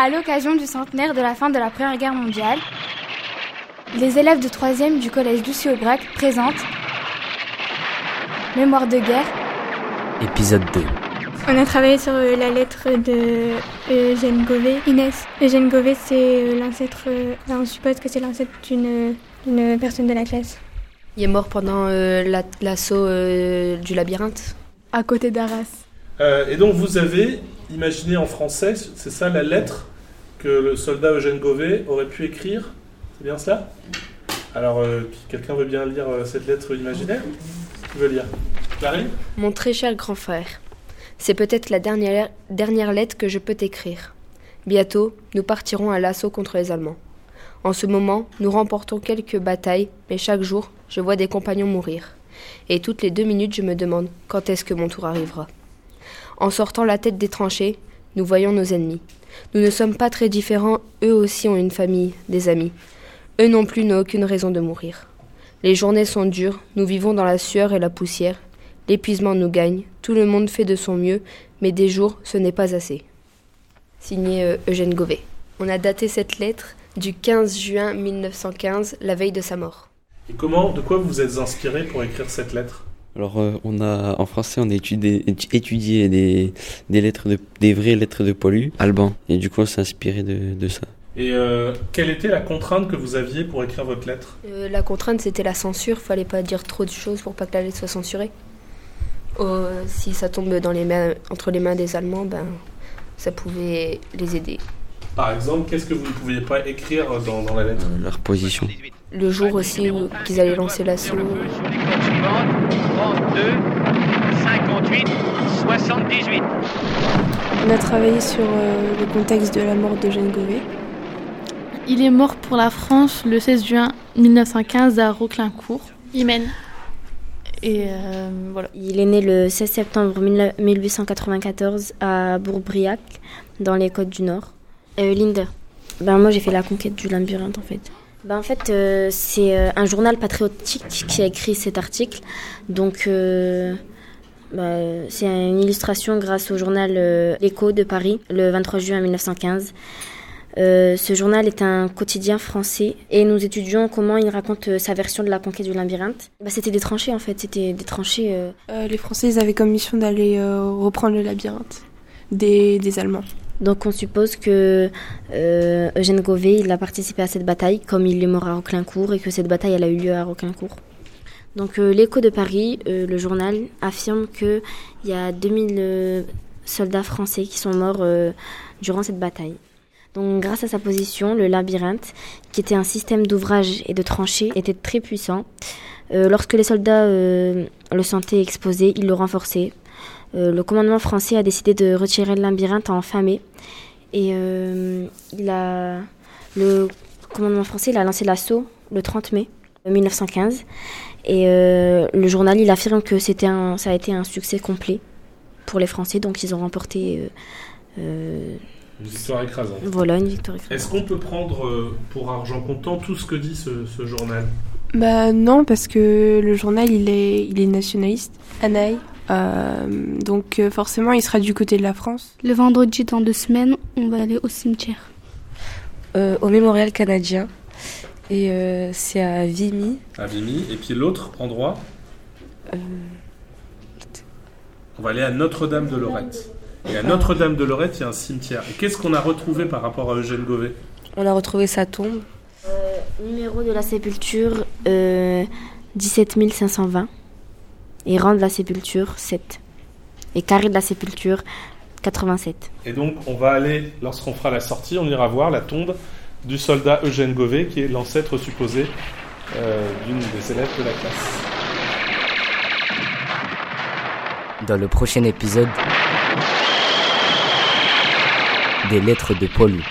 À l'occasion du centenaire de la fin de la Première Guerre mondiale, les élèves de 3e du collège Lucie Aubrac présentent Mémoire de guerre. Épisode 2. On a travaillé sur euh, la lettre de Eugène Gové. Inès. Eugène Gové, c'est euh, l'ancêtre. euh, enfin, on suppose que c'est l'ancêtre d'une d'une personne de la classe. Il est mort pendant euh, la- l'assaut euh, du labyrinthe. À côté d'Arras. Euh, et donc vous avez imaginé en français, c'est ça la lettre? Que le soldat Eugène Gové aurait pu écrire C'est bien cela? Alors, euh, quelqu'un veut bien lire euh, cette lettre imaginaire? Qui veut lire? Clarine? Mon très cher grand frère, c'est peut-être la dernière, dernière lettre que je peux t'écrire. Bientôt, nous partirons à l'assaut contre les Allemands. En ce moment, nous remportons quelques batailles, mais chaque jour, je vois des compagnons mourir. Et toutes les deux minutes, je me demande quand est-ce que mon tour arrivera. En sortant la tête des tranchées, nous voyons nos ennemis. Nous ne sommes pas très différents, eux aussi ont une famille, des amis. Eux non plus n'ont aucune raison de mourir. Les journées sont dures, nous vivons dans la sueur et la poussière, L'épuisement nous gagne, tout le monde fait de son mieux, mais des jours, ce n'est pas assez. Signé euh, Eugène Gové. On a daté cette lettre du 15 juin 1915, la veille de sa mort. Et comment, de quoi vous vous êtes inspiré pour écrire cette lettre? Alors, euh, on a, en français, on a étudié, étu- étudié des, des lettres de, des vraies lettres de Paulu, Alban. Et du coup, on s'est inspiré de, de ça. Et euh, quelle était la contrainte que vous aviez pour écrire votre lettre? Euh, la contrainte, c'était la censure, fallait pas dire trop de choses pour pas que la lettre soit censurée. Euh, si ça tombe dans les mains, entre les mains des Allemands, ben, ça pouvait les aider. Par exemple, qu'est-ce que vous ne pouviez pas écrire dans, dans la lettre Euh, leur position. Le jour aussi où qu'ils allaient lancer l'assaut. sur les codes suivantes 32, 58, 78. On a travaillé sur euh, le contexte de la mort d'Eugène Gové. Il est mort pour la France le 16 juin 1915 à Roclincourt. Imen. Et euh, voilà. Il est né le 16 septembre 1894 à Bourbriac, dans les Côtes du Nord. Euh, Linde. Ben, moi, j'ai fait la conquête du labyrinthe, en fait. Ben, en fait, euh, c'est euh, un journal patriotique qui a écrit cet article. Donc, ben, c'est une illustration grâce au journal L'Écho de Paris, le 23 juin 1915. Euh, ce journal est un quotidien français et nous étudions comment il raconte sa version de la conquête du labyrinthe. Ben, c'était des tranchées en fait, c'était des tranchées. les Français ils avaient comme mission d'aller reprendre le labyrinthe des, des Allemands. Donc on suppose que euh, Eugène Gové il a participé à cette bataille comme il est mort à Roclincourt et que cette bataille a eu lieu à Roclincourt. Donc euh, l'écho de Paris, euh, le journal, affirme qu'il y a 2000 euh, soldats français qui sont morts durant cette bataille. Donc grâce à sa position, le labyrinthe, qui était un système d'ouvrage et de tranchées, était très puissant. Lorsque les soldats le sentaient exposé, ils le renforçaient. Euh, le commandement français a décidé de retirer le labyrinthe en fin mai. Et euh, il a, le commandement français il a lancé l'assaut le 30 mai 1915. Et euh, le journal il affirme que c'était un, ça a été un succès complet pour les Français. Donc ils ont remporté euh, euh, Une victoire écrasante. voilà, une victoire. Est-ce qu'on peut prendre euh, pour argent comptant tout ce que dit ce, ce journal? Bah non, parce que le journal il est, il est nationaliste, Anaï? Euh, donc euh, forcément il sera du côté de la France. Le vendredi, dans deux semaines, on va aller au cimetière. euh, au mémorial canadien. Et euh, c'est à Vimy. À Vimy. Et puis l'autre endroit, Euh, on va aller à Notre-Dame de Lorette. Et à Notre-Dame de Lorette, il y a un cimetière. Et qu'est-ce qu'on a retrouvé par rapport à Eugène Gové on a retrouvé sa tombe. Euh, numéro de la sépulture euh, 17 520. Et rang de la sépulture 7. Et carré de la sépulture 87. Et donc, on va aller, lorsqu'on fera la sortie, on ira voir la tombe du soldat Eugène Gové, qui est l'ancêtre supposé euh, d'une des élèves de la classe. Dans le prochain épisode, des lettres de Paulu.